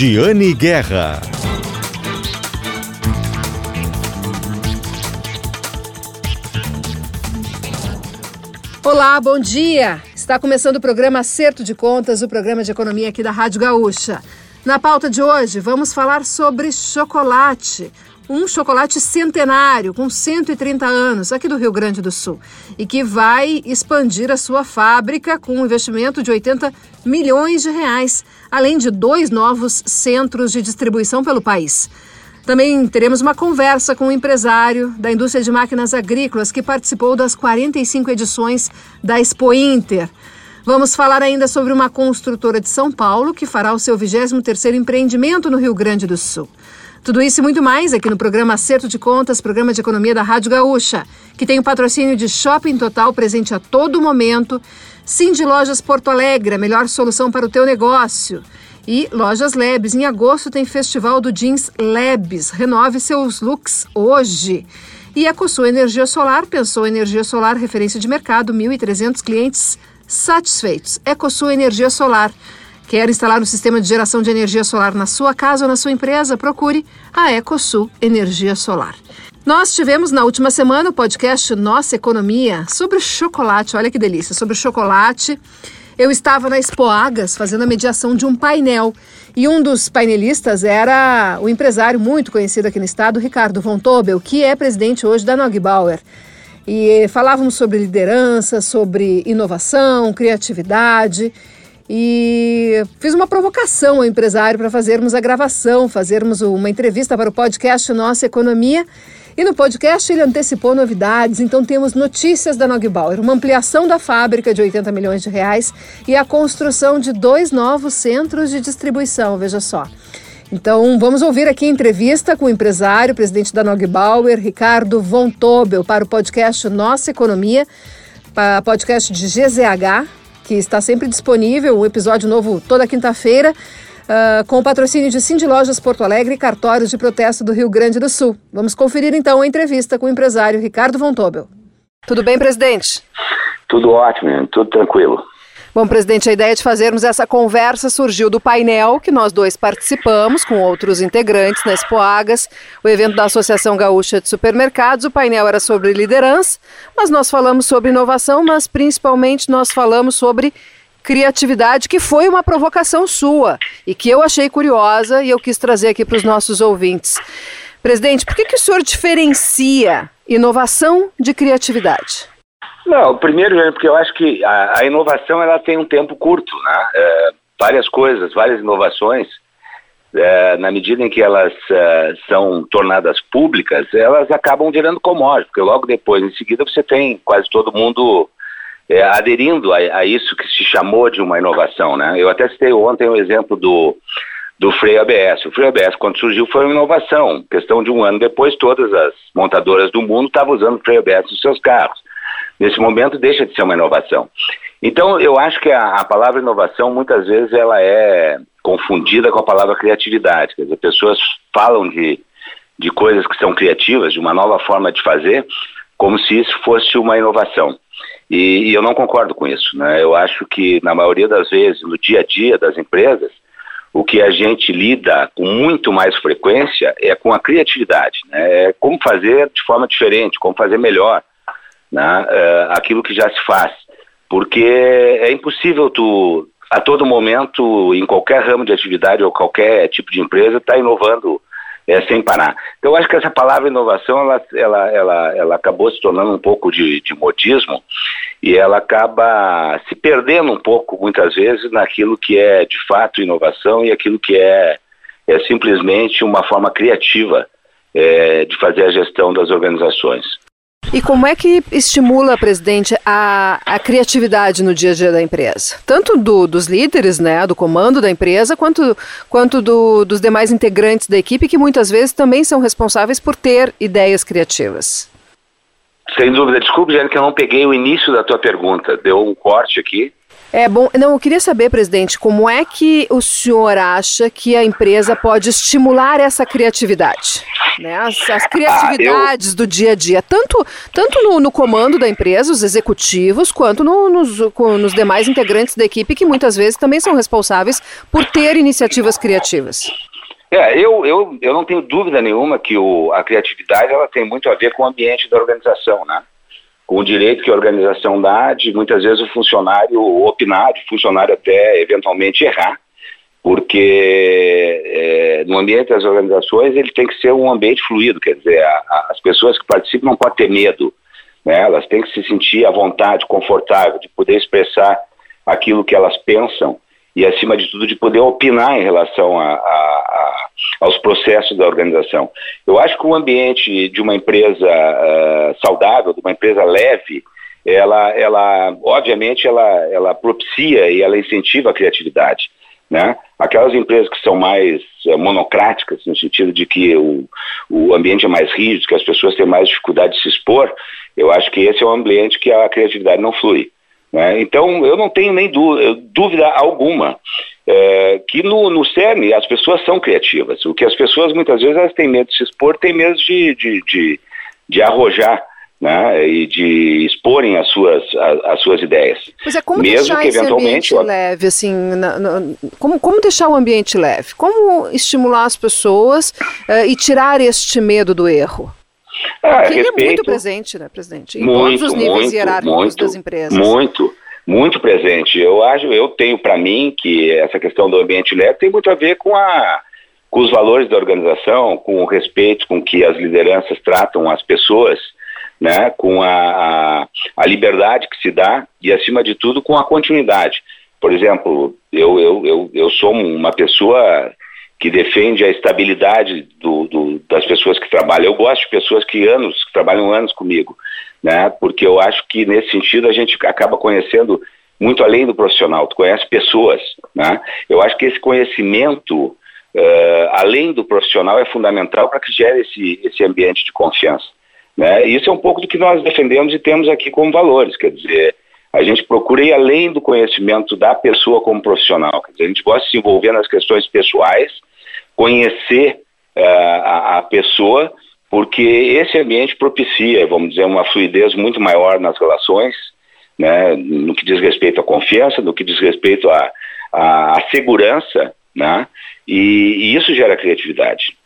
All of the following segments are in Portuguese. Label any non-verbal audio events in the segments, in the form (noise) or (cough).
Giane Guerra. Olá, bom dia! Está começando o programa Acerto de Contas, o programa de economia aqui da Rádio Gaúcha. Na pauta de hoje, vamos falar sobre chocolate. Um chocolate centenário, com 130 anos, aqui do Rio Grande do Sul, e que vai expandir a sua fábrica com um investimento de 80 milhões de reais, além de dois novos centros de distribuição pelo país. Também teremos uma conversa com um empresário da indústria de máquinas agrícolas que participou das 45 edições da Expo Inter. Vamos falar ainda sobre uma construtora de São Paulo que fará o seu 23º empreendimento no Rio Grande do Sul. Tudo isso e muito mais aqui no programa Acerto de Contas, programa de economia da Rádio Gaúcha, que tem o patrocínio de Shopping Total presente a todo momento, de Lojas Porto Alegre, a melhor solução para o teu negócio. E Lojas Labs, em agosto tem Festival do Jeans Labs. Renove seus looks hoje. E a Cosul Energia Solar pensou energia solar, referência de mercado, 1.300 clientes satisfeitos. EcoSul Energia Solar. Quer instalar um sistema de geração de energia solar na sua casa ou na sua empresa? Procure a EcoSul Energia Solar. Nós tivemos na última semana o podcast Nossa Economia sobre chocolate. Olha que delícia, sobre chocolate. Eu estava na Expo Agas fazendo a mediação de um painel e um dos painelistas era o empresário muito conhecido aqui no estado, Ricardo Von Tobel, que é presidente hoje da Nogbauer. E falávamos sobre liderança, sobre inovação, criatividade. E fiz uma provocação ao empresário para fazermos a gravação, fazermos uma entrevista para o podcast Nossa Economia. E no podcast ele antecipou novidades, então temos notícias da Nogbauer, uma ampliação da fábrica de 80 milhões de reais e a construção de dois novos centros de distribuição, veja só. Então, vamos ouvir aqui a entrevista com o empresário, presidente da Nogbauer, Ricardo Von Tobel, para o podcast Nossa Economia, podcast de GZH, que está sempre disponível, um episódio novo toda quinta-feira, uh, com o patrocínio de Cindy Lojas Porto Alegre e cartórios de protesto do Rio Grande do Sul. Vamos conferir então a entrevista com o empresário Ricardo Von Tobel. Tudo bem, presidente? Tudo ótimo, tudo tranquilo. Bom, presidente, a ideia de fazermos essa conversa surgiu do painel que nós dois participamos com outros integrantes na Expoagas, o evento da Associação Gaúcha de Supermercados. O painel era sobre liderança, mas nós falamos sobre inovação, mas principalmente nós falamos sobre criatividade, que foi uma provocação sua e que eu achei curiosa e eu quis trazer aqui para os nossos ouvintes. Presidente, por que, que o senhor diferencia inovação de criatividade? Não, primeiro, é porque eu acho que a, a, inovação ela tem um tempo curto, né? É, várias coisas, várias inovações, é, na medida em que elas é, são tornadas públicas, elas acabam virando commodities, porque logo depois, em seguida, você tem quase todo mundo é, aderindo a, a, isso que se chamou de uma inovação, né? Eu até citei ontem o exemplo do, do freio ABS. O freio ABS, quando surgiu, foi uma inovação. Questão de um ano depois, todas as montadoras do mundo estavam usando freio ABS nos seus carros nesse momento deixa de ser uma inovação. Então, eu acho que a, a, palavra inovação, muitas vezes, ela é confundida com a palavra criatividade. Quer dizer, pessoas falam de, de coisas que são criativas, de uma nova forma de fazer, como se isso fosse uma inovação. E, e eu não concordo com isso. Né? Eu acho que, na maioria das vezes, no dia a dia das empresas, o que a gente lida com muito mais frequência é com a criatividade. Né? É como fazer de forma diferente, como fazer melhor né, uh, aquilo que já se faz. Porque é impossível tu, a todo momento, em qualquer ramo de atividade ou qualquer tipo de empresa, estar tá inovando é, sem parar. Então, eu acho que essa palavra inovação, ela, ela, ela, ela acabou se tornando um pouco de, de modismo e ela acaba se perdendo um pouco, muitas vezes, naquilo que é, de fato, inovação e aquilo que é, é simplesmente uma forma criativa é, de fazer a gestão das organizações. E como é que estimula, presidente, a, a criatividade no dia a dia da empresa? Tanto do, dos líderes, né, do comando da empresa, quanto, quanto do, dos demais integrantes da equipe, que muitas vezes também são responsáveis por ter ideias criativas. Sem dúvida. Desculpe, Jane, que eu não peguei o início da tua pergunta. Deu um corte aqui. É bom, não, eu queria saber, presidente, como é que o senhor acha que a empresa pode estimular essa criatividade? Né? As, as criatividades ah, eu... do dia a dia, tanto, tanto no, no, comando da empresa, os executivos, quanto no, nos, nos demais integrantes da equipe, que muitas vezes também são responsáveis por ter iniciativas criativas. É, eu, eu, eu não tenho dúvida nenhuma que o, a criatividade ela tem muito a ver com o ambiente da organização, né? Com o direito que a organização dá de muitas vezes o funcionário opinar, o funcionário até eventualmente errar, porque é, no ambiente das organizações ele tem que ser um ambiente fluido, quer dizer, a, a, as pessoas que participam não podem ter medo, né? elas têm que se sentir à vontade, confortável, de poder expressar aquilo que elas pensam e, acima de tudo, de poder opinar em relação a, a, aos processos da organização. Eu acho que o ambiente de uma empresa uh, saudável, de uma empresa leve, ela, ela obviamente, ela, ela propicia e ela incentiva a criatividade. Né? Aquelas empresas que são mais uh, monocráticas, no sentido de que o, o ambiente é mais rígido, que as pessoas têm mais dificuldade de se expor, eu acho que esse é um ambiente que a criatividade não flui. Né? Então, eu não tenho nem dúvida alguma é, que no, no CERN as pessoas são criativas. O que as pessoas muitas vezes elas têm medo de se expor, têm medo de, de, de, de arrojar né, e de exporem as suas, as, as, suas ideias. Pois é, como Mesmo deixar que eventualmente esse leve, assim, na, na, como, como deixar o ambiente leve? Como estimular as pessoas uh, e tirar este medo do erro? Ah, Porque respeito, ele é muito presente, né, presidente? Em muito, todos os níveis muito, hierárquicos muito, das empresas. Muito, muito presente. Eu acho, eu tenho para mim que essa questão do ambiente leve tem muito a ver com a com os valores da organização, com o respeito com que as lideranças tratam as pessoas, né, com a, a, a liberdade que se dá e, acima de tudo, com a continuidade. Por exemplo, eu, eu, eu, eu sou uma pessoa que defende a estabilidade do, do, das pessoas que trabalham. Eu gosto de pessoas que anos, que trabalham anos comigo, né? Porque eu acho que nesse sentido a gente acaba conhecendo muito além do profissional. Tu conhece pessoas, né? Eu acho que esse conhecimento uh, além do profissional é fundamental para que gere esse esse ambiente de confiança, né? E isso é um pouco do que nós defendemos e temos aqui como valores, quer dizer a gente procura ir além do conhecimento da pessoa como profissional. Quer dizer, a gente gosta de se envolver nas questões pessoais, conhecer uh, a, a, pessoa, porque esse ambiente propicia, vamos dizer, uma fluidez muito maior nas relações, né, no que diz respeito à confiança, no que diz respeito à, à, segurança, né, e, e isso gera criatividade.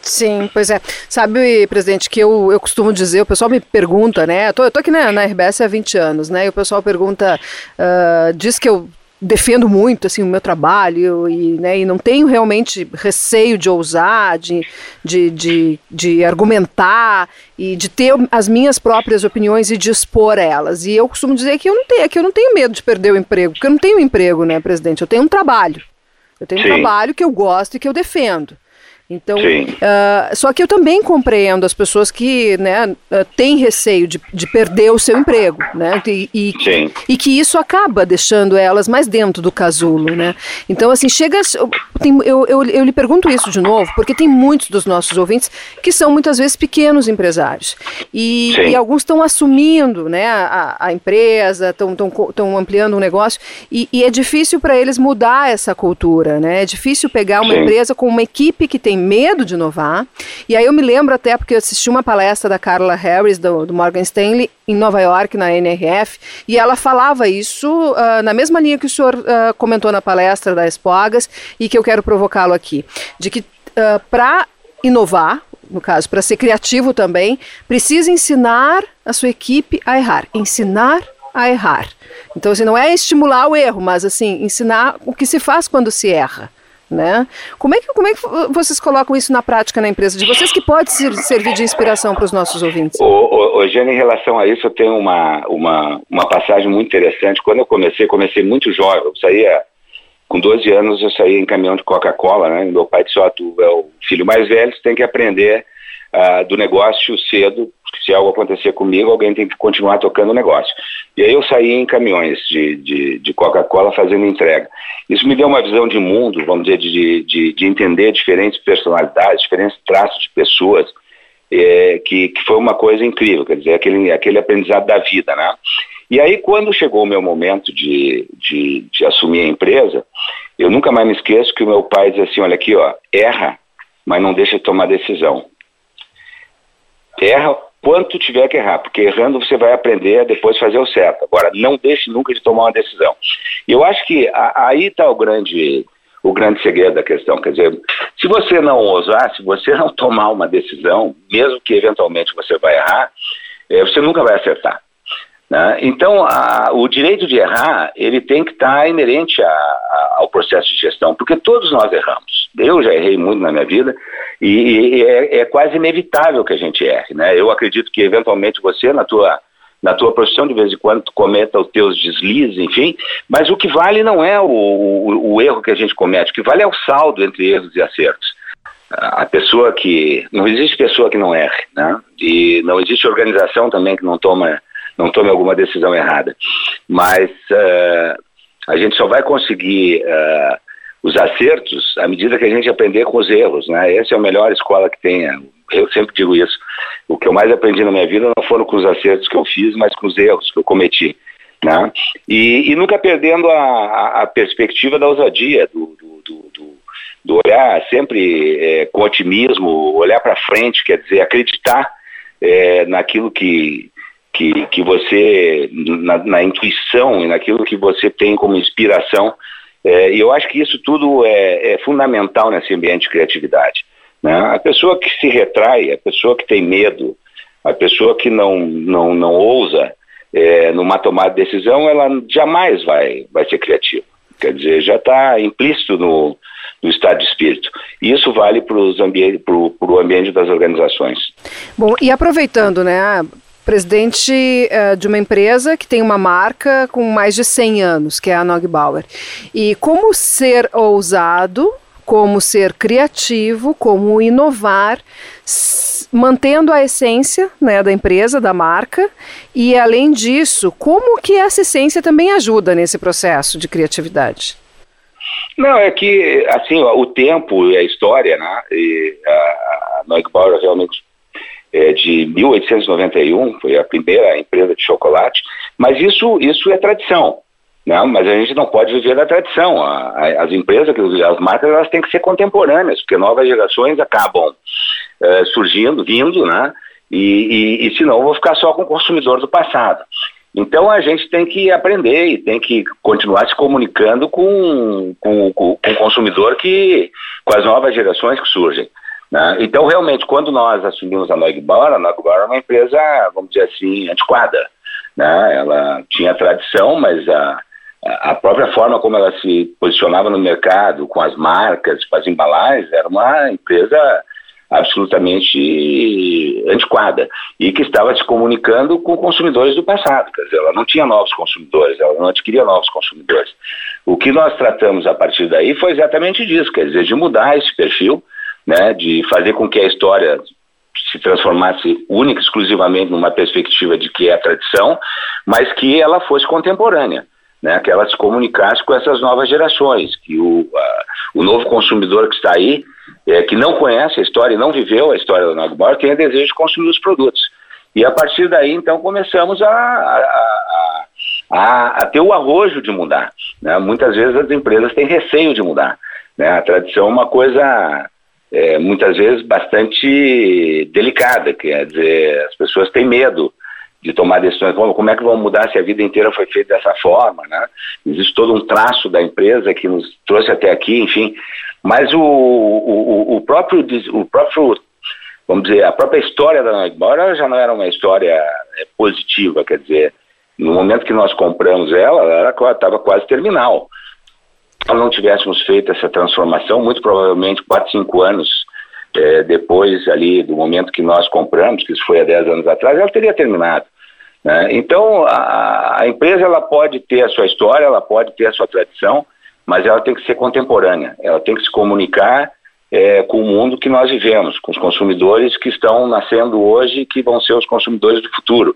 Sim, pois é. Sabe, presidente, que eu, eu costumo dizer, o pessoal me pergunta, né? Eu tô, eu tô aqui na, na RBS há 20 anos, né? E o pessoal pergunta, uh, diz que eu defendo muito assim o meu trabalho e, né, e não tenho realmente receio de ousar, de, de, de, de, argumentar e de ter as minhas próprias opiniões e de expor elas. E eu costumo dizer que eu não tenho, que eu não tenho medo de perder o emprego, porque eu não tenho um emprego, né, presidente? Eu tenho um trabalho. Eu tenho Sim. um trabalho que eu gosto e que eu defendo. Então, uh, só que eu também compreendo as pessoas que né, uh, têm receio de, de perder o seu emprego, né? E, e, e, que isso acaba deixando elas mais dentro do casulo, né? Então, assim, chega. Tem, eu, eu, eu lhe pergunto isso de novo, porque tem muitos dos nossos ouvintes que são muitas vezes pequenos empresários. E, e alguns estão assumindo né, a, a empresa, estão ampliando o um negócio, e, e, é difícil para eles mudar essa cultura, né? É difícil pegar uma Sim. empresa com uma equipe que tem medo de inovar. E aí eu me lembro até porque eu assisti uma palestra da Carla Harris, do, do Morgan Stanley, em Nova York, na NRF, e ela falava isso uh, na mesma linha que o senhor uh, comentou na palestra da Espogas e que eu quero provocá-lo aqui, de que uh, para inovar, no caso, para ser criativo também, precisa ensinar a sua equipe a errar. Ensinar a errar. Então, assim, não é estimular o erro, mas assim, ensinar o que se faz quando se erra. Né? Como, é que, como é que vocês colocam isso na prática na empresa de vocês, que pode ser, servir de inspiração para os nossos ouvintes? Ô, em relação a isso, eu tenho uma, uma, uma passagem muito interessante. Quando eu comecei, comecei muito jovem, eu saía, com 12 anos, eu saía em caminhão de Coca-Cola, né? Meu pai disse, ó, tu é o filho mais velho, você tem que aprender uh, do negócio cedo, se algo acontecer comigo, alguém tem que continuar tocando o negócio. E aí eu saí em caminhões de, de, de Coca-Cola fazendo entrega. Isso me deu uma visão de mundo, vamos dizer, de, de, de entender diferentes personalidades, diferentes traços de pessoas, é, que, que foi uma coisa incrível, quer dizer, aquele, aquele aprendizado da vida, né? E aí, quando chegou o meu momento de, de, de assumir a empresa, eu nunca mais me esqueço que o meu pai dizia assim, olha aqui, ó, erra, mas não deixa de tomar decisão. Erra quanto tiver que errar, porque errando você vai aprender a depois fazer o certo. Agora, não deixe nunca de tomar uma decisão. E eu acho que a, aí está o grande, o grande segredo da questão. Quer dizer, se você não ousar, se você não (laughs) tomar uma decisão, mesmo que eventualmente você vai errar, é, você nunca vai acertar. Né? Então, a, o direito de errar, ele tem que estar tá inerente a, a, ao processo de gestão, porque todos nós erramos. Eu já errei muito na minha vida e, e é, é, quase inevitável que a gente erre. Né? Eu acredito que, eventualmente, você, na tua, na tua profissão, de vez em quando, cometa os teus deslizes, enfim, mas o que vale não é o, o, o erro que a gente comete, o que vale é o saldo entre erros e acertos a pessoa que não existe pessoa que não erre, né? E não existe organização também que não toma não tome alguma decisão errada. Mas uh, a gente só vai conseguir uh, os acertos à medida que a gente aprender com os erros, né? Essa é a melhor escola que tem. Eu sempre digo isso. O que eu mais aprendi na minha vida não foram com os acertos que eu fiz, mas com os erros que eu cometi. Né? E, e nunca perdendo a, a, perspectiva da ousadia, do, do, do, do olhar sempre é, com otimismo, olhar para frente, quer dizer, acreditar é, naquilo que, que, que você, na, na, intuição e naquilo que você tem como inspiração. É, e eu acho que isso tudo é, é fundamental nesse ambiente de criatividade. Né? A pessoa que se retrai, a pessoa que tem medo, a pessoa que não, não, não ousa é, numa tomada de decisão, ela jamais vai, vai ser criativa. Quer dizer, já está implícito no, no estado de espírito. E isso vale para o ambiente das organizações. Bom, e aproveitando, né, presidente uh, de uma empresa que tem uma marca com mais de 100 anos, que é a Nogbauer. E como ser ousado, como ser criativo, como inovar, mantendo a essência né, da empresa, da marca, e além disso, como que essa essência também ajuda nesse processo de criatividade? Não, é que, assim, o tempo e a história, né, e a, a Neugbauer realmente é, de 1891, foi a primeira empresa de chocolate, mas isso, isso é tradição. Não, né? mas a gente não pode viver da tradição. As empresas, as marcas, elas têm que ser contemporâneas, porque novas gerações acabam é, surgindo, vindo, né? E, e, e senão vou ficar só com o consumidor do passado. Então a gente tem que aprender e tem que continuar se comunicando com, com, com, com o consumidor que, com as novas gerações que surgem. Né? Então, realmente, quando nós assumimos a Nogbauer, a Nogbauer é uma empresa, vamos dizer assim, antiquada. Né? Ela tinha tradição, mas a, a própria forma como ela se posicionava no mercado, com as marcas, com as embalagens, era uma empresa absolutamente antiquada e que estava se comunicando com consumidores do passado. Quer dizer, ela não tinha novos consumidores, ela não adquiria novos consumidores. O que nós tratamos a partir daí foi exatamente disso, quer dizer, de mudar esse perfil né, de fazer com que a história se transformasse única exclusivamente numa perspectiva de que é tradição, mas que ela fosse contemporânea, né, que ela se comunicasse com essas novas gerações, que o, a, o novo consumidor que está aí, é, que não conhece a história e não viveu a história da Nagmar, tenha desejo de consumir os produtos. E a partir daí, então, começamos a, a, a, a ter o arrojo de mudar. Né? Muitas vezes as empresas têm receio de mudar. Né? A tradição é uma coisa é, muitas vezes bastante delicada, quer dizer, as pessoas têm medo de tomar decisões, como, como é que vão mudar se a vida inteira foi feita dessa forma, né? Existe todo um traço da empresa que nos trouxe até aqui, enfim, mas o, o, o próprio, o próprio, vamos dizer, a própria história da Noigbora já não era uma história é, positiva, quer dizer, no momento que nós compramos ela, ela estava quase terminal nós não tivéssemos feito essa transformação, muito provavelmente 4, 5 anos é, depois ali do momento que nós compramos, que isso foi há 10 anos atrás, ela teria terminado. Né? Então, a, a, empresa ela pode ter a sua história, ela pode ter a sua tradição, mas ela tem que ser contemporânea, ela tem que se comunicar é, com o mundo que nós vivemos, com os consumidores que estão nascendo hoje e que vão ser os consumidores do futuro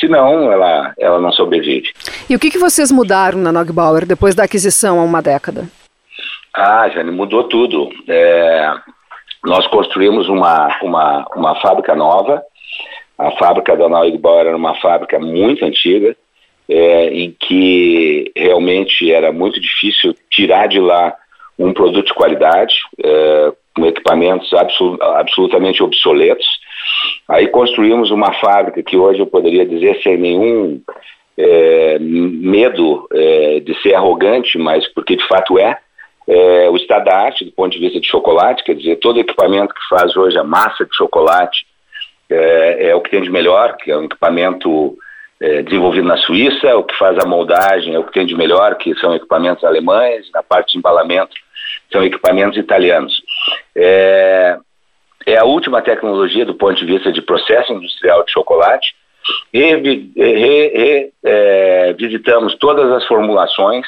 senão ela, ela não sobrevive. E o que, que vocês mudaram na Nogbauer depois da aquisição há uma década? Ah, Jane, mudou tudo. É, nós construímos uma, uma, uma fábrica nova. A fábrica da Nogbauer era uma fábrica muito antiga. é, em que realmente era muito difícil tirar de lá um produto de qualidade, é, com equipamentos absol absolutamente obsoletos. Aí construímos uma fábrica que hoje eu poderia dizer sem nenhum é, medo é, de ser arrogante, mas porque de fato é, é, o estado da arte do ponto de vista de chocolate, quer dizer, todo equipamento que faz hoje a massa de chocolate é, é o que tem de melhor, que é um equipamento é, desenvolvido na Suíça, o que faz a moldagem é o que tem de melhor, que são equipamentos alemães, na parte de embalamento são equipamentos italianos. É, é a última tecnologia do ponto de vista de processo industrial de chocolate. E, é, todas as formulações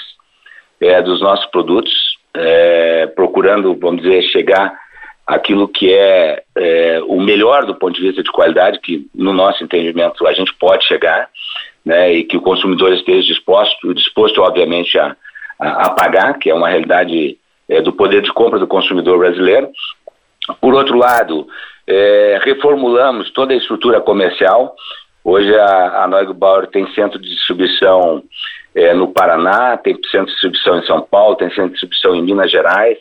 é, dos nossos produtos, é, procurando, vamos dizer, chegar aquilo que é, é, o melhor do ponto de vista de qualidade, que no nosso entendimento a gente pode chegar, né, e que o consumidor esteja disposto, disposto obviamente a, a, a pagar, que é uma realidade é, do poder de compra do consumidor brasileiro. Por outro lado, é, reformulamos toda a estrutura comercial. Hoje a, a Neugebauer tem centro de distribuição é, no Paraná, tem centro de distribuição em São Paulo, tem centro de distribuição em Minas Gerais.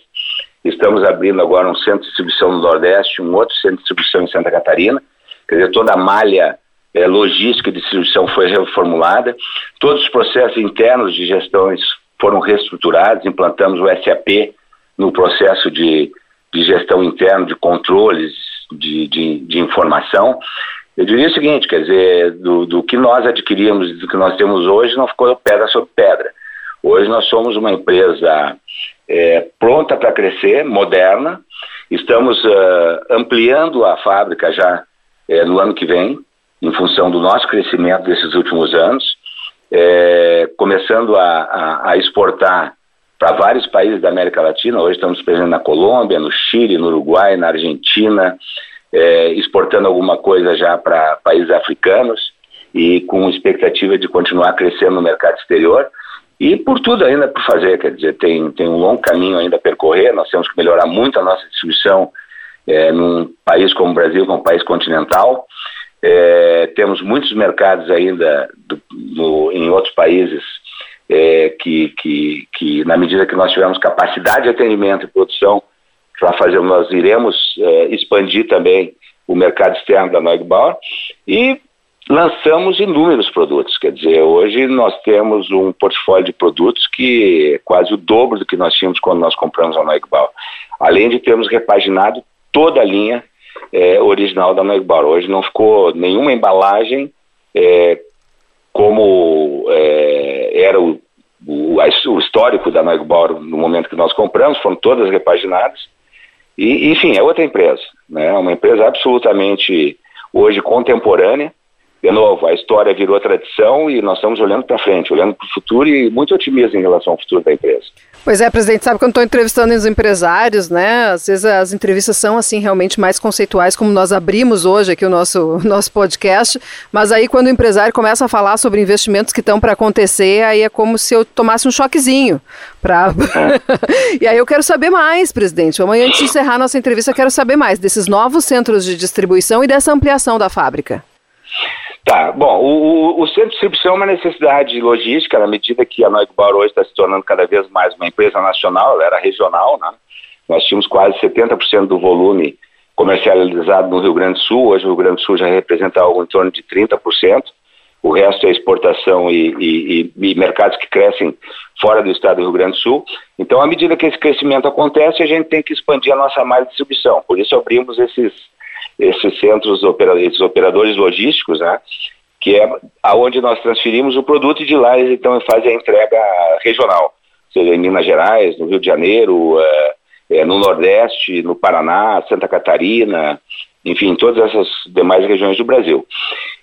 Estamos abrindo agora um centro de distribuição no Nordeste, um outro centro de distribuição em Santa Catarina. Quer dizer, toda a malha é, logística de distribuição foi reformulada. Todos os processos internos de gestões foram reestruturados. Implantamos o SAP no processo de, de gestão interna, de controles de, de, de, informação. Eu diria o seguinte, quer dizer, do, do que nós adquirimos, do que nós temos hoje, não ficou pedra sobre pedra. Hoje nós somos uma empresa é, pronta para crescer, moderna. Estamos uh, ampliando a fábrica já é, no ano que vem, em função do nosso crescimento desses últimos anos, é, começando a, a, a exportar para vários países da América Latina. Hoje estamos presentes na Colômbia, no Chile, no Uruguai, na Argentina, é, exportando alguma coisa já para países africanos e com expectativa de continuar crescendo no mercado exterior. E por tudo ainda por fazer, quer dizer, tem, tem um longo caminho ainda a percorrer, nós temos que melhorar muito a nossa distribuição é, num país como o Brasil, que é um país continental. É, temos muitos mercados ainda do, em outros países é, que, que, que, na medida que nós tivermos capacidade de atendimento e produção para fazer, nós iremos é, expandir também o mercado externo da Neugbauer e lançamos inúmeros produtos. Quer dizer, hoje nós temos um portfólio de produtos que é quase o dobro do que nós tínhamos quando nós compramos a Neugbauer. Além de termos repaginado toda a linha é, original da Neugbauer. Hoje não ficou nenhuma embalagem é, como é, era o, o, o, histórico da Neugbauer no momento que nós compramos, foram todas repaginadas. E, enfim, é outra empresa, né? uma empresa absolutamente hoje contemporânea, de novo, a história virou tradição e nós estamos olhando para frente, olhando para o futuro e muito otimismo em relação ao futuro da empresa. Pois é, presidente, sabe quando estou entrevistando os empresários, né? Às vezes as entrevistas são assim realmente mais conceituais, como nós abrimos hoje aqui o nosso, (laughs) nosso podcast, mas aí quando o empresário começa a falar sobre investimentos que estão para acontecer, aí é como se eu tomasse um choquezinho. Pra... (laughs) e aí eu quero saber mais, presidente. Amanhã, antes de encerrar nossa entrevista, quero saber mais desses novos centros de distribuição e dessa ampliação da fábrica. Tá, bom, o, o, centro de distribuição é uma necessidade logística, na medida que a Neugbauer hoje está se tornando cada vez mais uma empresa nacional, ela era regional, né? Nós tínhamos quase 70% do volume comercializado no Rio Grande do Sul, hoje o Rio Grande do Sul já representa algo em torno de 30%, o resto é exportação e, e, e, e mercados que crescem fora do estado do Rio Grande do Sul. Então, à medida que esse crescimento acontece, a gente tem que expandir a nossa malha de distribuição, por isso abrimos esses esses centros, esses operadores logísticos, né, que é aonde nós transferimos o produto e de lá eles então fazem a entrega regional, seja em Minas Gerais, no Rio de Janeiro, é, no Nordeste, no Paraná, Santa Catarina, enfim, todas essas demais regiões do Brasil.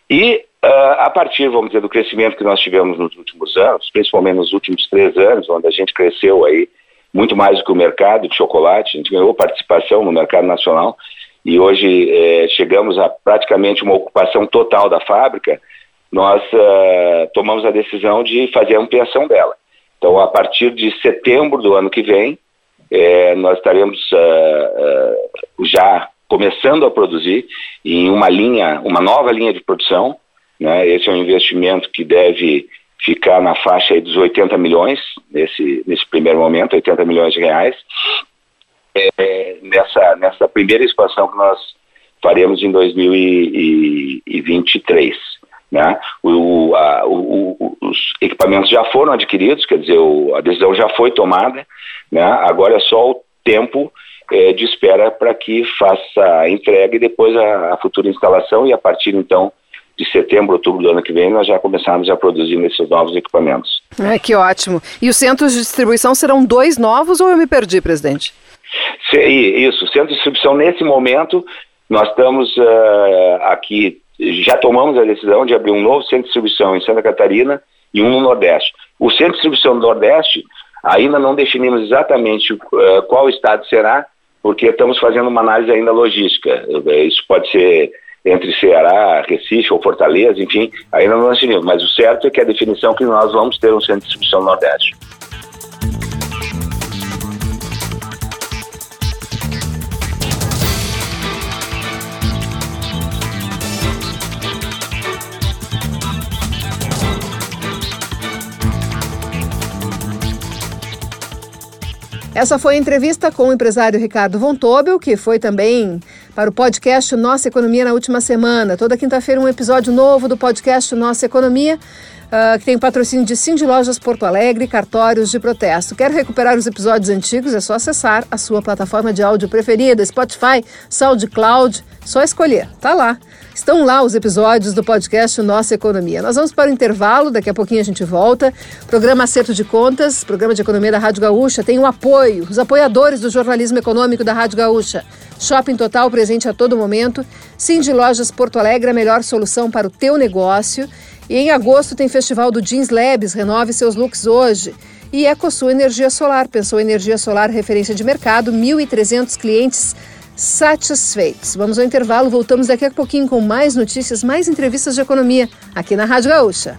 E uh, a partir, vamos dizer, do crescimento que nós tivemos nos últimos anos, principalmente nos últimos três anos, onde a gente cresceu aí muito mais do que o mercado de chocolate, a gente ganhou participação no mercado nacional, e hoje é, chegamos a praticamente uma ocupação total da fábrica, nós uh, tomamos a decisão de fazer a ampliação dela. Então, a partir de setembro do ano que vem, é, nós estaremos uh, uh, já começando a produzir em uma linha, uma nova linha de produção. Né? Esse é um investimento que deve ficar na faixa dos 80 milhões, nesse, nesse primeiro momento, 80 milhões de reais, é, nessa, nessa primeira expansão que nós faremos em 2023. Né? O, a, o, os equipamentos já foram adquiridos, quer dizer, o, a decisão já foi tomada, né? agora é só o tempo é, de espera para que faça a entrega e depois a, a, futura instalação e a partir então de setembro, outubro do ano que vem nós já começamos a produzir esses novos equipamentos. É, que ótimo. E os centros de distribuição serão dois novos ou eu me perdi, presidente? Isso, centro de distribuição nesse momento nós estamos uh, aqui, já tomamos a decisão de abrir um novo centro de distribuição em Santa Catarina e um no Nordeste. O centro de distribuição do Nordeste ainda não definimos exatamente uh, qual estado será, porque estamos fazendo uma análise ainda logística. Isso pode ser entre Ceará, Recife ou Fortaleza, enfim, ainda não definimos. Mas o certo é que a definição é que nós vamos ter um centro de distribuição no Nordeste. Essa foi a entrevista com o empresário Ricardo Von Tobel, que foi também para o podcast Nossa Economia na última semana. Toda quinta-feira um episódio novo do podcast Nossa Economia. Uh, que tem patrocínio de Cindy Lojas Porto Alegre e cartórios de protesto. Quer recuperar os episódios antigos? É só acessar a sua plataforma de áudio preferida, Spotify, SoundCloud, só escolher, tá lá. Estão lá os episódios do podcast Nossa Economia. Nós vamos para o intervalo, daqui a pouquinho a gente volta. Programa Acerto de Contas, programa de economia da Rádio Gaúcha, tem o um apoio, os apoiadores do jornalismo econômico da Rádio Gaúcha. Shopping Total presente a todo momento. Cindy Lojas Porto Alegre, a melhor solução para o teu negócio. E em agosto tem Festival do Jeans Labs, renove seus looks hoje. E EcoSul Energia Solar, pensou energia solar referência de mercado, 1.300 clientes satisfeitos. Vamos ao intervalo, voltamos daqui a pouquinho com mais notícias, mais entrevistas de economia aqui na Rádio Gaúcha.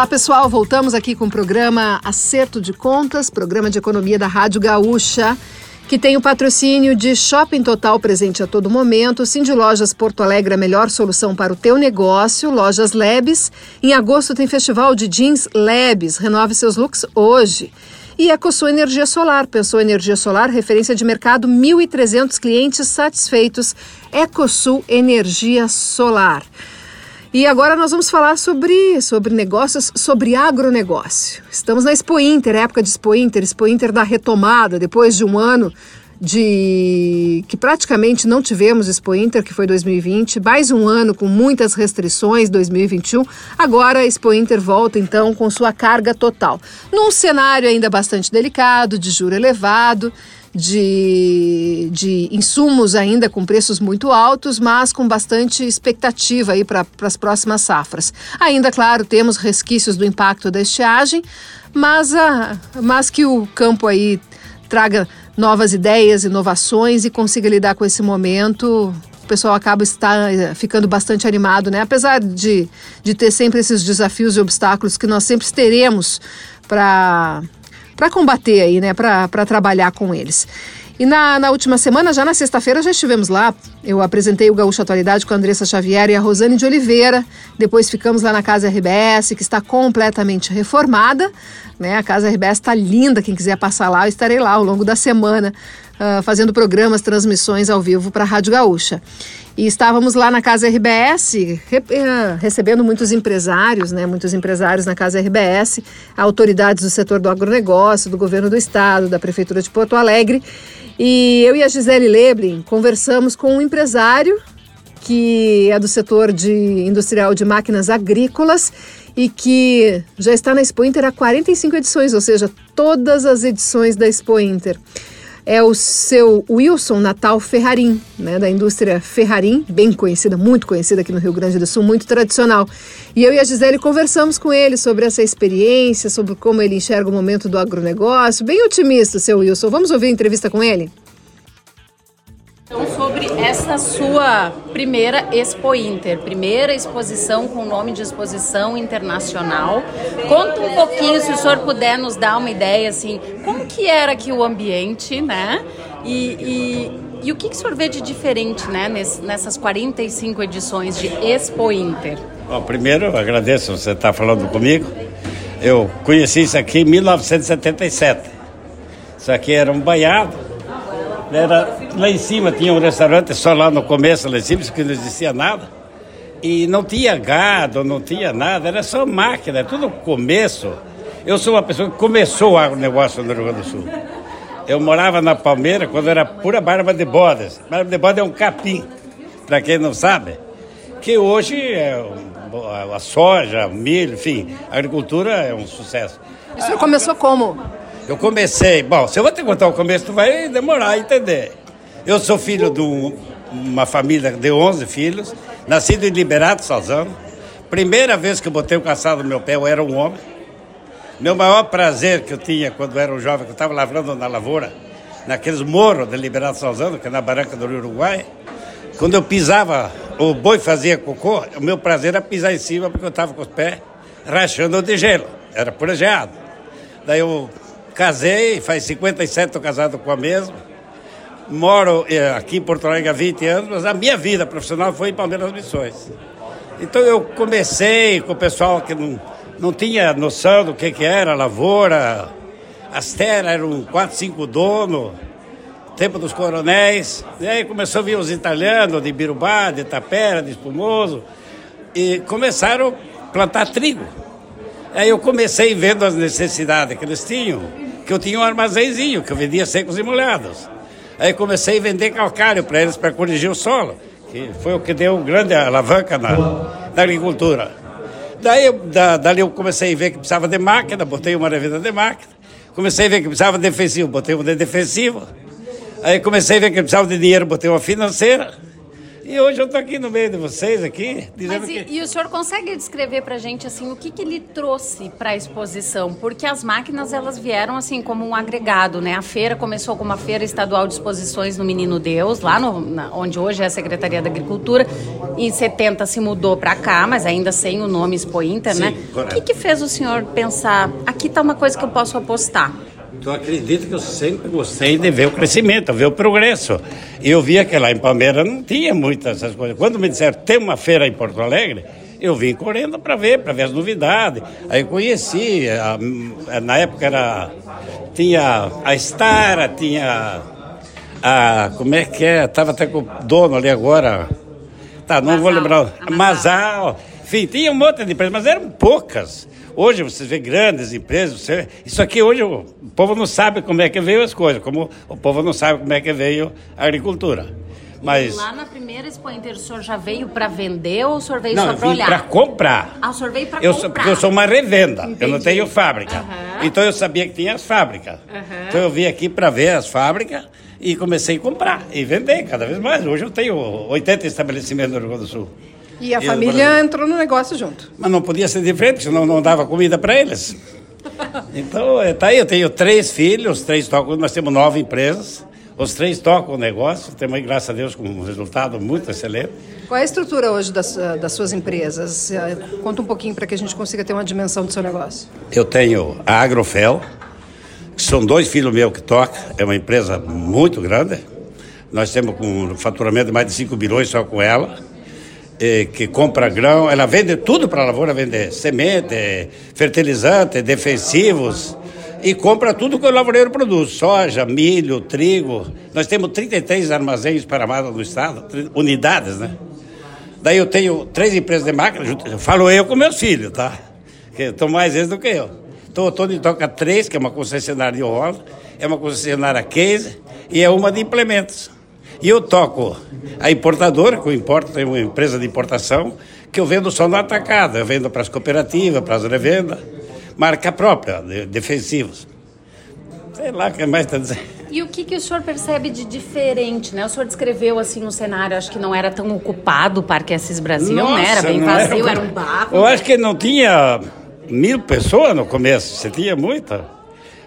Olá pessoal, voltamos aqui com o programa Acerto de Contas, programa de economia da Rádio Gaúcha, que tem o patrocínio de Shopping Total presente a todo momento, Cindy Lojas Porto Alegre, a melhor solução para o teu negócio, Lojas Labs. Em agosto tem festival de jeans Labs, renove seus looks hoje. E EcoSul Energia Solar, pensou energia solar, referência de mercado, 1.300 clientes satisfeitos. EcoSul Energia Solar. E agora nós vamos falar sobre, sobre negócios, sobre agronegócio. Estamos na Expo Inter, época de Expo Inter, Expo Inter da retomada, depois de um ano de que praticamente não tivemos Expo Inter, que foi 2020, mais um ano com muitas restrições, 2021. Agora a Expo Inter volta então com sua carga total. Num cenário ainda bastante delicado, de juro elevado, de, de insumos ainda com preços muito altos, mas com bastante expectativa aí para as próximas safras. Ainda, claro, temos resquícios do impacto da estiagem, mas, a, mas que o campo aí traga novas ideias, inovações e consiga lidar com esse momento, o pessoal acaba está, eh, ficando bastante animado, né? Apesar de, de ter sempre esses desafios e obstáculos que nós sempre teremos para para combater aí, né, para trabalhar com eles. E na, na última semana, já na sexta-feira, já estivemos lá. Eu apresentei o Gaúcho Atualidade com a Andressa Xavier e a Rosane de Oliveira. Depois ficamos lá na Casa RBS, que está completamente reformada. Né? A Casa RBS está linda. Quem quiser passar lá, eu estarei lá ao longo da semana, uh, fazendo programas, transmissões ao vivo para a Rádio Gaúcha. E estávamos lá na Casa RBS, re, eh, recebendo muitos empresários, né, muitos empresários na Casa RBS, autoridades do setor do agronegócio, do governo do estado, da Prefeitura de Porto Alegre. E eu e a Gisele Leblin conversamos com um empresário que é do setor de industrial de máquinas agrícolas e que já está na Expo Inter há 45 edições, ou seja, todas as edições da Expo Inter é o seu Wilson Natal Ferrarim, né, da indústria Ferrarim, bem conhecida, muito conhecida aqui no Rio Grande do Sul, muito tradicional. E eu e a Gisele conversamos com ele sobre essa experiência, sobre como ele enxerga o momento do agronegócio. Bem otimista, seu Wilson. Vamos ouvir a entrevista com ele? Então, sobre essa sua primeira Expo Inter, primeira exposição com nome de exposição internacional, conta um pouquinho, se o senhor puder nos dar uma ideia, assim, como que era aqui o ambiente, né? E, e, e o que, que o senhor vê de diferente, né, nessas 45 edições de Expo Inter? Bom, primeiro, eu agradeço você estar falando comigo. Eu conheci isso aqui em 1977. Isso aqui era um banhado era, lá em cima tinha um restaurante, só lá no começo, lá em cima, que não existia nada. E não tinha gado, não tinha nada, era só máquina, tudo começo. Eu sou uma pessoa que começou o agronegócio no Rio Grande do Sul. Eu morava na Palmeira quando era pura barba de bodas. Barba de bodas é um capim, para quem não sabe, que hoje é a soja, o milho, enfim, a agricultura é um sucesso. O senhor começou como? Eu comecei, bom, se eu vou te contar o começo, tu vai demorar a entender. Eu sou filho de uma família de 11 filhos, nascido em Liberato Salzano. Primeira vez que eu botei o caçado no meu pé, eu era um homem. Meu maior prazer que eu tinha quando eu era um jovem, que eu estava lavrando na lavoura, naqueles morros de Liberato Salzano, que é na barranca do Uruguai, quando eu pisava, o boi fazia cocô, o meu prazer era pisar em cima, porque eu estava com os pés rachando de gelo, era pura geada. Daí eu Casei, faz 57 estou casado com a mesma. Moro eh, aqui em Porto Alegre há 20 anos, mas a minha vida profissional foi em Palmeiras Missões. Então eu comecei com o pessoal que não, não tinha noção do que, que era lavoura. As terras eram quatro, cinco donos, tempo dos coronéis. E aí começou a vir os italianos de Birubá, de Tapera, de Espumoso, e começaram a plantar trigo. Aí eu comecei vendo as necessidades que eles tinham, que eu tinha um armazenzinho, que eu vendia secos e molhados. Aí comecei a vender calcário para eles para corrigir o solo, que foi o que deu grande alavanca na, na agricultura. Daí, da, dali eu comecei a ver que precisava de máquina, botei uma revenda de máquina. Comecei a ver que precisava de defensivo, botei uma de defensivo. Aí comecei a ver que precisava de dinheiro, botei uma financeira. E hoje eu estou aqui no meio de vocês aqui, dizendo Mas e, que... e o senhor consegue descrever para a gente assim o que, que ele trouxe para a exposição? Porque as máquinas elas vieram assim como um agregado, né? A feira começou como uma feira estadual de exposições no Menino Deus, lá no, na, onde hoje é a Secretaria da Agricultura. Em 70 se mudou para cá, mas ainda sem o nome Expo Inter, Sim, né? Correto. O que, que fez o senhor pensar? Aqui está uma coisa que eu posso apostar. Tu acredita que eu sempre gostei de ver o crescimento, ver o progresso. E eu via que lá em Palmeiras não tinha muitas essas coisas. Quando me disseram tem uma feira em Porto Alegre, eu vim correndo para ver, para ver as novidades. Aí conheci, a, na época era tinha a Stara, tinha a como é que é, tava até com o dono ali agora. Tá, não vou lembrar. Masal. Enfim, tinha um monte de empresas, mas eram poucas. Hoje você vê grandes empresas, você... isso aqui hoje o povo não sabe como é que veio as coisas, como o povo não sabe como é que veio a agricultura. Mas... E lá na primeira Expo Inter, o senhor já veio para vender ou o senhor veio não, só para olhar? para comprar. Ah, o senhor veio para comprar. Sou, porque eu sou uma revenda, Entendi. eu não tenho fábrica. Uhum. Então eu sabia que tinha as fábricas. Uhum. Então eu vim aqui para ver as fábricas e comecei a comprar e vender cada vez mais. Hoje eu tenho 80 estabelecimentos no Rio Grande do Sul. E a família entrou no negócio junto. Mas não podia ser diferente, senão não dava comida para eles. Então, está aí, eu tenho três filhos, três tocam, nós temos nove empresas, os três tocam o negócio, temos aí, graças a Deus, com um resultado muito excelente. Qual é a estrutura hoje das, das suas empresas? Eh, conta um pouquinho para que a gente consiga ter uma dimensão do seu negócio. Eu tenho a Agrofel, que são dois filhos meus que tocam, é uma empresa muito grande. Nós temos um faturamento de mais de 5 bilhões só com ela que compra grão, ela vende tudo para a lavoura, vende semente, fertilizante, defensivos e compra tudo que o lavoureiro produz, soja, milho, trigo. Nós temos 33 armazéns paramados no estado, unidades, né? Daí eu tenho três empresas de máquina, falo eu com meus filhos, tá? Que estão mais eles do que eu. Então o Tony toca três, que é uma concessionária de roda, é uma concessionária case e é uma de implementos. E eu toco a importadora, que eu importo, tem uma empresa de importação, que eu vendo só no atacado, eu vendo para as cooperativas, para as revendas, marca própria, de, defensivos. Sei lá o que mais está dizendo. E o que, que o senhor percebe de diferente, né? O senhor descreveu assim um cenário, acho que não era tão ocupado o Parque Assis Brasil, Nossa, né? Era bem vazio, era, era, um barro. Eu acho que não tinha mil pessoas no começo, você tinha muita.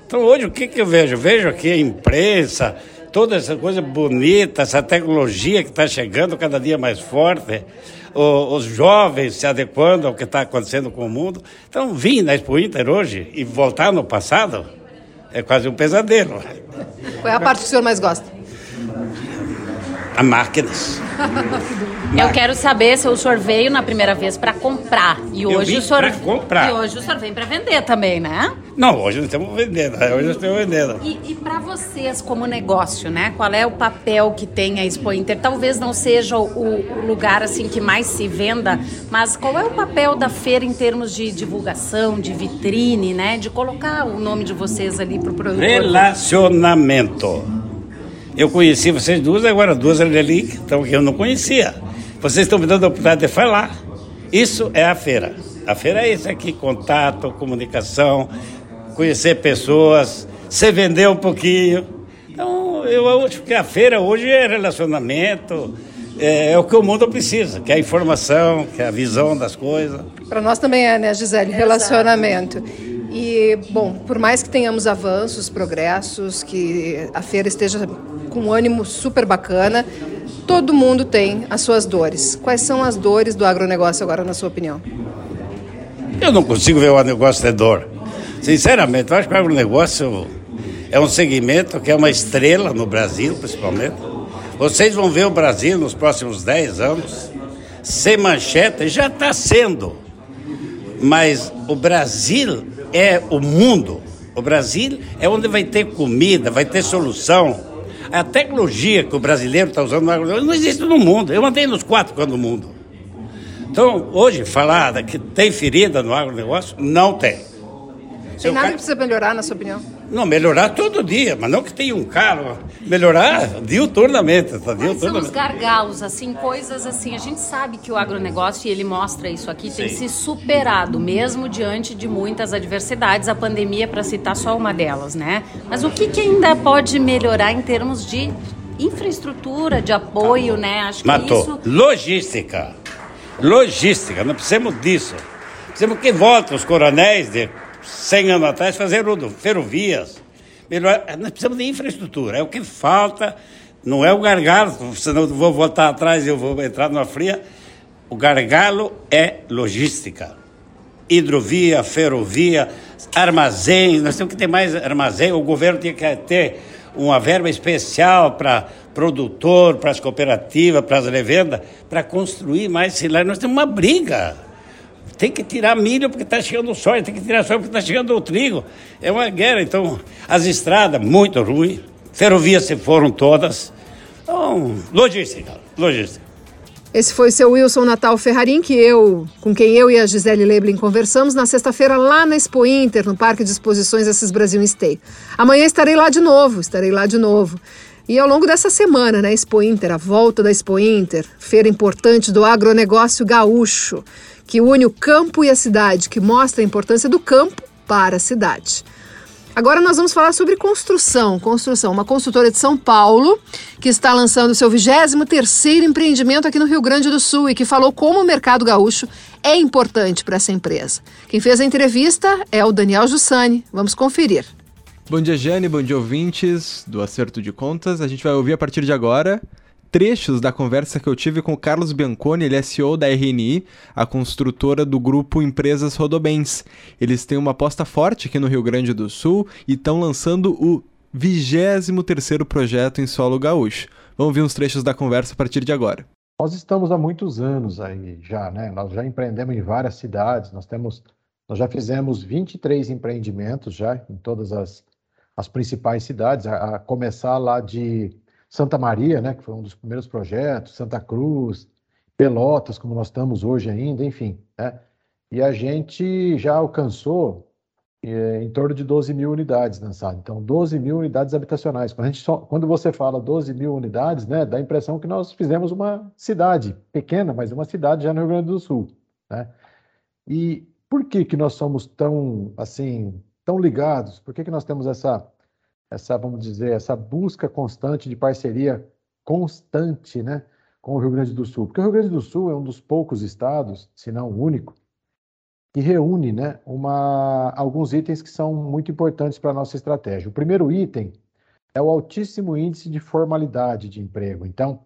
Então hoje o que, que eu vejo? Eu vejo aqui a imprensa, toda essa coisa bonita, essa tecnologia que está chegando cada dia mais forte, o, os jovens se adequando ao que está acontecendo com o mundo. Então, vir na Expo Inter hoje e voltar no passado é quase um pesadelo. Qual é a parte que o senhor mais gosta? A máquinas. (laughs) Eu quero saber se o senhor veio na primeira vez para comprar e hoje o senhor comprar. e hoje o senhor vem para vender também, né? Não, hoje não estamos vendendo, né? hoje estamos vendendo. E, e para vocês como negócio, né? Qual é o papel que tem a Expo Inter? Talvez não seja o, o lugar assim que mais se venda, mas qual é o papel da feira em termos de divulgação, de vitrine, né? De colocar o nome de vocês ali para o produtor. Relacionamento. Eu conheci vocês duas, agora duas ali, então que eu não conhecia. Vocês estão me dando a oportunidade de falar. Isso é a feira. A feira é isso aqui: contato, comunicação, conhecer pessoas, se vender um pouquinho. Então, eu acho que a feira hoje é relacionamento, é, é, o que o mundo precisa, que é a informação, que é a visão das coisas. Para nós também é, né, Gisele? Relacionamento. E, bom, por mais que tenhamos avanços, progressos, que a feira esteja com um ânimo super bacana, todo mundo tem as suas dores. Quais são as dores do agronegócio agora, na sua opinião? Eu não consigo ver o agronegócio de dor. Sinceramente, eu acho que o agronegócio é um segmento que é uma estrela no Brasil, principalmente. Vocês vão ver o Brasil nos próximos 10 anos sem manchete, já está sendo. Mas o Brasil é o mundo. O Brasil é onde vai ter comida, vai ter solução a tecnologia que o brasileiro está usando no agronegócio não existe no mundo. Eu mandei nos quatro cantos do mundo. Então, hoje, falar que tem ferida no agronegócio, não tem. Tem nada que precisa melhorar, na sua opinião? Não, melhorar todo dia, mas não que tenha um carro. Melhorar diuturnamente. Tá. Quais são os gargalos, assim, coisas assim. A gente sabe que o agronegócio, e ele mostra isso aqui, Sim. tem se superado, mesmo diante de muitas adversidades. A pandemia, para citar só uma delas, né? Mas o que, que ainda pode melhorar em termos de infraestrutura, de apoio, né? Acho Matou. que isso... Logística. Logística, não precisamos disso. Precisamos que voltem os coronéis de 100 anos atrás, fazeram ferrovias. Melhor, nós precisamos de infraestrutura. É o que falta, não é o gargalo, senão eu vou voltar atrás e eu vou entrar numa fria. O gargalo é logística. Hidrovia, ferrovia, armazém. Nós temos que ter mais armazém. O governo tinha que ter uma verba especial para produtor, para as cooperativas, para as revendas, para construir mais celular. Nós temos uma briga. Tem que tirar milho porque está chegando o soja, tem que tirar soja porque está chegando o trigo. É uma guerra. Então, as estradas, muito ruins. Ferrovias se foram todas. Então, logística, logística. Esse foi seu Wilson Natal Ferrarim, que eu, com quem eu e a Gisele Leblin conversamos na sexta-feira lá na Expo Inter, no Parque de Exposições Assis Brasil Stay. Amanhã estarei lá de novo, estarei lá de novo. E ao longo dessa semana, na Expo Inter, a volta da Expo Inter, feira importante do agronegócio gaúcho que une o campo e a cidade, que mostra a importância do campo para a cidade. Agora nós vamos falar sobre construção. Construção, uma construtora de São Paulo que está lançando seu 23º empreendimento aqui no Rio Grande do Sul e que falou como o mercado gaúcho é importante para essa empresa. Quem fez a entrevista é o Daniel Jussani. Vamos conferir. Bom dia, Jane. Bom dia, ouvintes do Acerto de Contas. A gente vai ouvir a partir de agora trechos da conversa que eu tive com o Carlos Bianconi, ele é CEO da RNI, a construtora do grupo Empresas Rodobens. Eles têm uma aposta forte aqui no Rio Grande do Sul e estão lançando o 23º projeto em solo gaúcho. Vamos ver uns trechos da conversa a partir de agora. Nós estamos há muitos anos aí já, né? Nós já empreendemos em várias cidades, nós temos nós já fizemos 23 empreendimentos já em todas as, as principais cidades, a, a começar lá de Santa Maria, né, que foi um dos primeiros projetos, Santa Cruz, Pelotas, como nós estamos hoje ainda, enfim. Né? E a gente já alcançou é, em torno de 12 mil unidades lançadas. Então, 12 mil unidades habitacionais. Quando, a gente só, quando você fala 12 mil unidades, né, dá a impressão que nós fizemos uma cidade pequena, mas uma cidade já no Rio Grande do Sul. Né? E por que, que nós somos tão, assim, tão ligados? Por que, que nós temos essa, essa, vamos dizer, essa busca constante de parceria constante né, com o Rio Grande do Sul? Porque o Rio Grande do Sul é um dos poucos estados, se não o único, que reúne né, uma, alguns itens que são muito importantes para a nossa estratégia. O primeiro item é o altíssimo índice de formalidade de emprego. Então,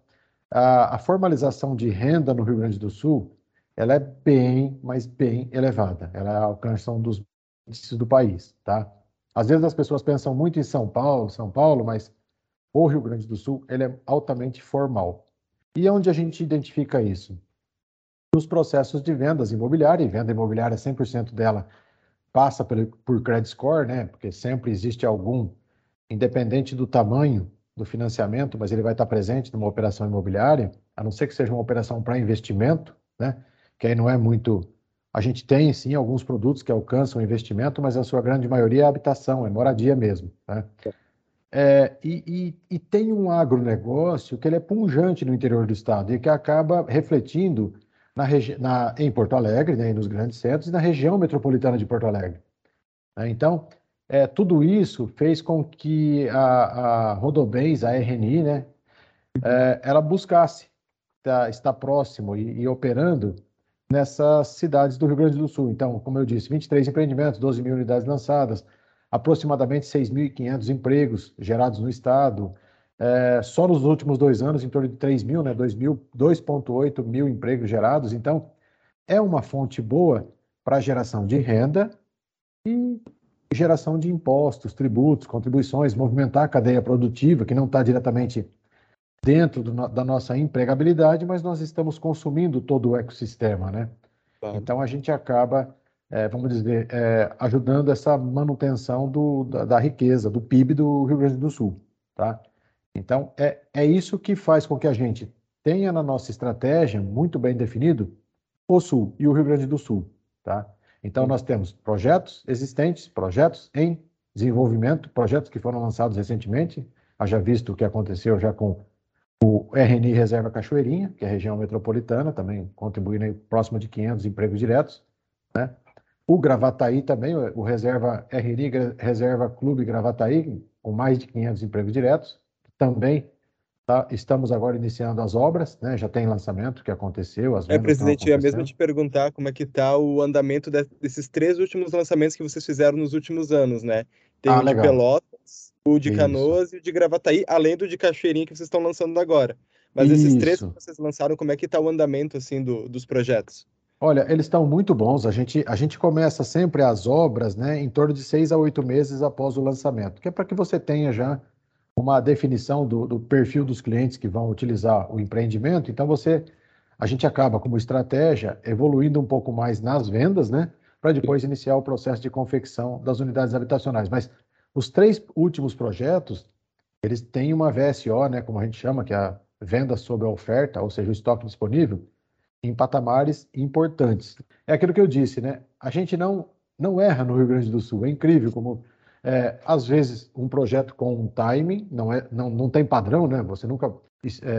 a, a formalização de renda no Rio Grande do Sul, ela é bem, mas bem elevada. Ela alcança um dos índices do país, tá? Às vezes as pessoas pensam muito em São Paulo, São Paulo, mas o Rio Grande do Sul, ele é altamente formal. E onde a gente identifica isso? nos processos de vendas imobiliárias, e venda imobiliária 100% dela passa por, por credit score, né? Porque sempre existe algum, independente do tamanho do financiamento, mas ele vai estar presente numa operação imobiliária, a não ser que seja uma operação para investimento, né? Que aí não é muito. A gente tem sim alguns produtos que alcançam investimento, mas a sua grande maioria é habitação, é moradia mesmo, né? É, e, e, e, tem um agronegócio que ele é punjante no interior do estado e que acaba refletindo na na, em Porto Alegre, né, nos grandes centros, e na região metropolitana de Porto Alegre. Né? Então, é, tudo isso fez com que a, a Rodobens, a RNI, né, é, ela buscasse tá, estar próximo e, e, operando nessas cidades do Rio Grande do Sul. Então, como eu disse, 23 empreendimentos, 12 mil unidades lançadas, aproximadamente 6.500 empregos gerados no estado, é, só nos últimos dois anos, em torno de 3 mil, né, 2,8 mil empregos gerados. Então, é uma fonte boa para geração de renda e geração de impostos, tributos, contribuições, movimentar a cadeia produtiva, que não está diretamente dentro do, da nossa empregabilidade, mas nós estamos consumindo todo o ecossistema, né? Claro. Então, a gente acaba, é, vamos dizer, é, ajudando essa manutenção do, da, da riqueza, do PIB do Rio Grande do Sul, tá? Então, é, é isso que faz com que a gente tenha na nossa estratégia, muito bem definido, o Sul e o Rio Grande do Sul. Tá? Então, nós temos projetos existentes, projetos em desenvolvimento, projetos que foram lançados recentemente, haja visto o que aconteceu já com o RNI Reserva Cachoeirinha, que é a região metropolitana, também contribuindo próximo de 500 empregos diretos, né? O Gravataí também, o Reserva RNI Reserva Clube Gravataí, com mais de 500 empregos diretos, também tá, estamos agora iniciando as obras, né? Já tem lançamento que aconteceu. As é, presidente, eu ia mesmo te perguntar como é que está o andamento de, desses três últimos lançamentos que vocês fizeram nos últimos anos, né? Tem ah, o de legal. Pelotas, o de Canoas Isso. e o de Gravataí, além do de Cachoeirinha que vocês estão lançando agora. Mas Isso. esses três que vocês lançaram, como é que está o andamento assim do, dos projetos? Olha, eles estão muito bons. A gente, a gente começa sempre as obras, né, em torno de seis a oito meses após o lançamento, que é para que você tenha já uma definição do, do, perfil dos clientes que vão utilizar o empreendimento. Então, você, a gente acaba como estratégia evoluindo um pouco mais nas vendas, né? Para depois iniciar o processo de confecção das unidades habitacionais. Mas os três últimos projetos, eles têm uma VSO, né? Como a gente chama, que é a venda sobre a oferta, ou seja, o estoque disponível, em patamares importantes. É aquilo que eu disse, né? A gente não, não erra no Rio Grande do Sul. É incrível como é, às vezes, um projeto com um timing não, é, não, não tem padrão, né? Você nunca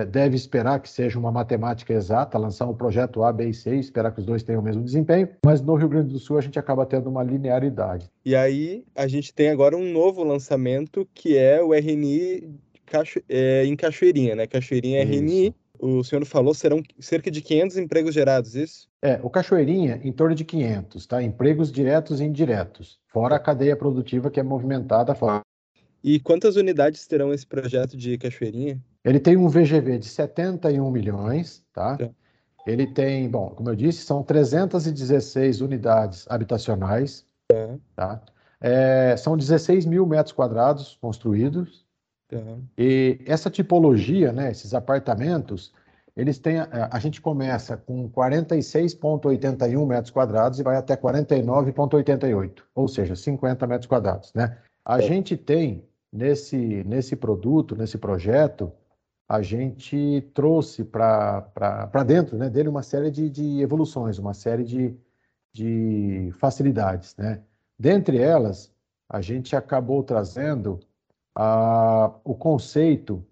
deve esperar que seja uma matemática exata, lançar um projeto A, B e C, esperar que os dois tenham o mesmo desempenho, mas no Rio Grande do Sul a gente acaba tendo uma linearidade. E aí a gente tem agora um novo lançamento que é o RNI Cacho, é, em Cachoeirinha, né? Cachoeirinha RNI o senhor falou, serão cerca de 500 empregos gerados, isso? É, o Cachoeirinha, em torno de 500, tá? Empregos diretos e indiretos, fora a cadeia produtiva que é movimentada fora. E quantas unidades terão esse projeto de Cachoeirinha? Ele tem um VGV de 71 milhões, tá? É. Ele tem, bom, como eu disse, são 316 unidades habitacionais, é. tá? É, são 16 mil metros quadrados construídos, Uhum. E essa tipologia, né, esses apartamentos, eles têm. A, a gente começa com 46,81 metros quadrados e vai até 49,88, ou seja, 50 metros quadrados. Né? A gente tem nesse, nesse produto, nesse projeto, a gente trouxe para dentro né, dele uma série de, de evoluções, uma série de, de facilidades. Né? Dentre elas, a gente acabou trazendo ah, o conceito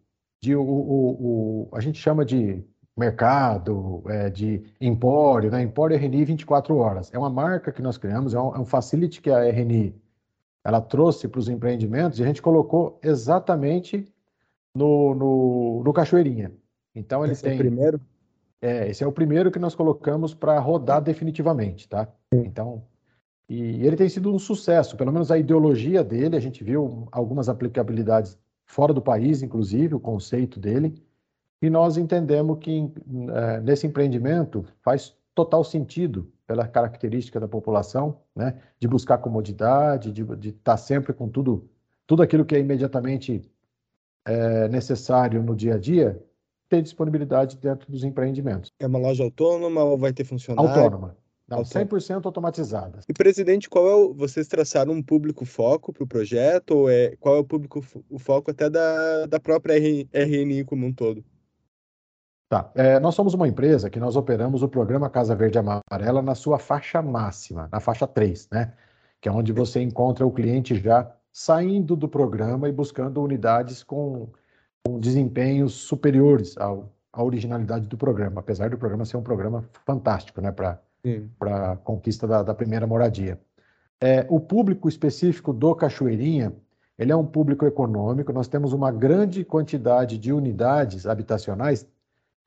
de o, o, o, a gente chama de mercado, é, de empório, né? Empório RNI 24 horas. É uma marca que nós criamos, é um, é um facility que a RNI ela trouxe para os empreendimentos e a gente colocou exatamente no, no, no Cachoeirinha. Então ele esse tem. É o primeiro? É, esse é o primeiro que nós colocamos para rodar definitivamente, tá? Então, e ele tem sido um sucesso, pelo menos a ideologia dele, a gente viu algumas aplicabilidades fora do país, inclusive, o conceito dele, e nós entendemos que é, nesse empreendimento faz total sentido pela característica da população, né, de buscar comodidade, de, estar tá sempre com tudo, tudo aquilo que é imediatamente é, necessário no dia a dia, ter disponibilidade dentro dos empreendimentos. É uma loja autônoma ou vai ter funcionário? Autônoma. Não, 100% automatizadas. E presidente, qual é o, vocês traçaram um público foco para o projeto ou é qual é o público o foco até da, da própria RNI como um todo? Tá. É, nós somos uma empresa que nós operamos o programa Casa Verde Amarela na sua faixa máxima, na faixa 3, né? Que é onde você encontra o cliente já saindo do programa e buscando unidades com, com desempenhos superiores ao, à originalidade do programa, apesar do programa ser um programa fantástico, né? Para a conquista da, da, primeira moradia. É, o público específico do Cachoeirinha, ele é um público econômico, nós temos uma grande quantidade de unidades habitacionais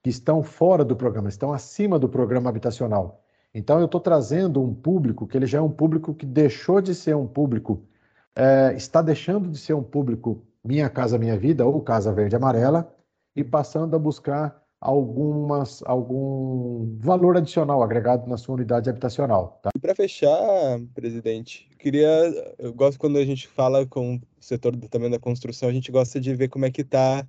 que estão fora do programa, estão acima do programa habitacional. Então, eu estou trazendo um público que ele já é um público que deixou de ser um público, é, está deixando de ser um público Minha Casa Minha Vida ou Casa Verde Amarela e passando a buscar algumas, algum valor adicional agregado na sua unidade habitacional. Tá? Para fechar, presidente, queria, eu gosto quando a gente fala com o setor também da construção, a gente gosta de ver como é que está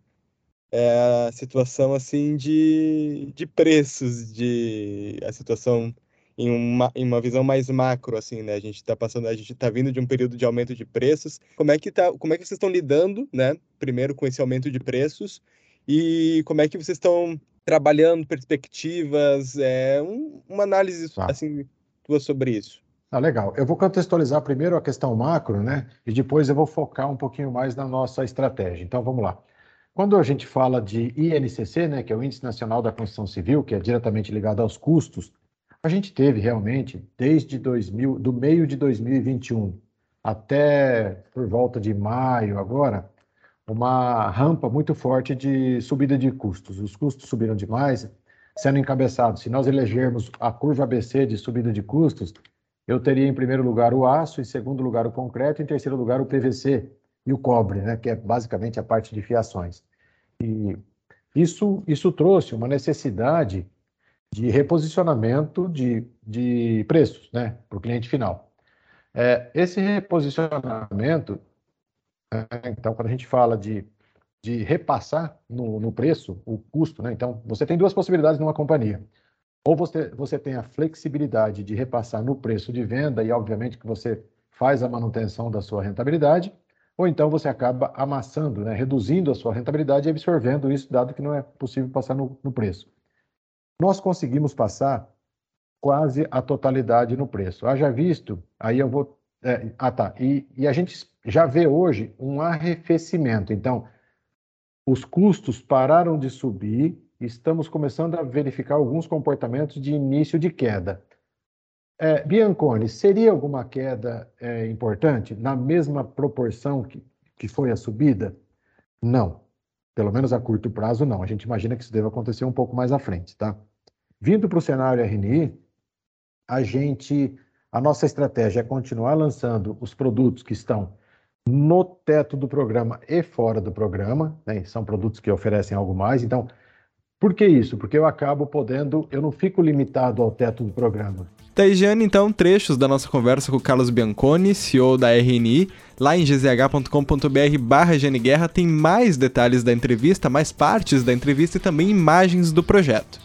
é a situação assim de, de preços, de a situação em uma, em uma visão mais macro assim, né? A gente está passando, a gente está vindo de um período de aumento de preços. Como é que tá, como é que vocês estão lidando, né? Primeiro com esse aumento de preços e como é que vocês estão trabalhando perspectivas, é um, uma análise tá. assim tua sobre isso. Ah, legal. Eu vou contextualizar primeiro a questão macro, né? E depois eu vou focar um pouquinho mais na nossa estratégia. Então, vamos lá. Quando a gente fala de INCC, né, que é o Índice Nacional da Construção Civil, que é diretamente ligado aos custos, a gente teve realmente, desde 2000, do meio de 2021 até por volta de maio agora, uma rampa muito forte de subida de custos. Os custos subiram demais, sendo encabeçados. Se nós elegermos a curva ABC de subida de custos, eu teria em primeiro lugar o aço, em segundo lugar o concreto, em terceiro lugar o PVC, e o cobre, né, que é basicamente a parte de fiações. E isso, isso trouxe uma necessidade de reposicionamento de, de preços né, para o cliente final. É, esse reposicionamento, é, então, quando a gente fala de, de repassar no, no preço o custo, né, então, você tem duas possibilidades numa companhia. Ou você, você tem a flexibilidade de repassar no preço de venda, e obviamente que você faz a manutenção da sua rentabilidade, ou então você acaba amassando, né, reduzindo a sua rentabilidade e absorvendo isso, dado que não é possível passar no, no preço. Nós conseguimos passar quase a totalidade no preço. Haja visto, aí eu vou. É, ah, tá. E, e a gente já vê hoje um arrefecimento. Então, os custos pararam de subir, estamos começando a verificar alguns comportamentos de início de queda. É, Bianconi, seria alguma queda é, importante na mesma proporção que, que foi a subida? Não. Pelo menos a curto prazo, não. A gente imagina que isso deva acontecer um pouco mais à frente, tá? Vindo para o cenário RNI, a gente, a nossa estratégia é continuar lançando os produtos que estão no teto do programa e fora do programa, né? são produtos que oferecem algo mais. Então, por que isso? Porque eu acabo podendo, eu não fico limitado ao teto do programa. Taigiane, então, trechos da nossa conversa com o Carlos Bianconi, CEO da RNI. Lá em gzh.com.br barra Guerra tem mais detalhes da entrevista, mais partes da entrevista e também imagens do projeto.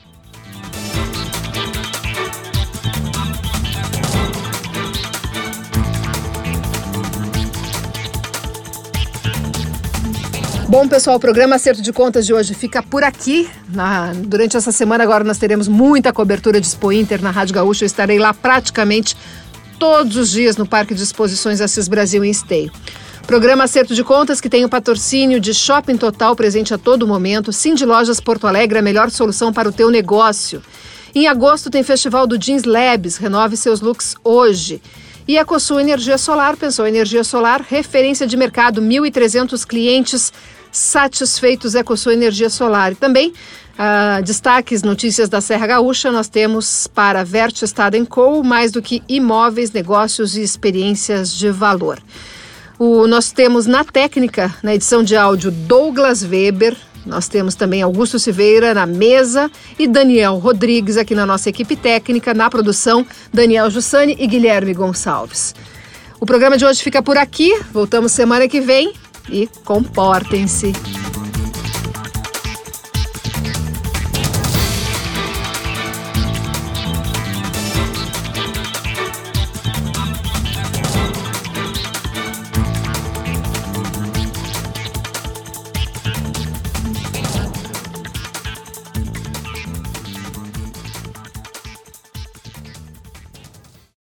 Bom, pessoal, o programa Acerto de Contas de hoje fica por aqui. Na, durante essa semana agora nós teremos muita cobertura de Expo Inter na Rádio Gaúcha. Eu estarei lá praticamente todos os dias no Parque de Exposições Assis Brasil em Esteio. Programa Acerto de Contas, que tem o patrocínio de Shopping Total presente a todo momento. De Lojas Porto Alegre, a melhor solução para o teu negócio. Em agosto tem Festival do Jeans Labs. Renove seus looks hoje. E a Cosul Energia Solar, pensou Energia Solar, referência de mercado, 1.300 clientes satisfeitos Ecosul Energia Solar. E também uh, destaques, notícias da Serra Gaúcha, nós temos para Vert Estado Co, mais do que imóveis, negócios e experiências de valor. O, nós temos na técnica, na edição de áudio, Douglas Weber. Nós temos também Augusto Silveira na mesa e Daniel Rodrigues aqui na nossa equipe técnica, na produção, Daniel Jussani e Guilherme Gonçalves. O programa de hoje fica por aqui. Voltamos semana que vem e comportem-se.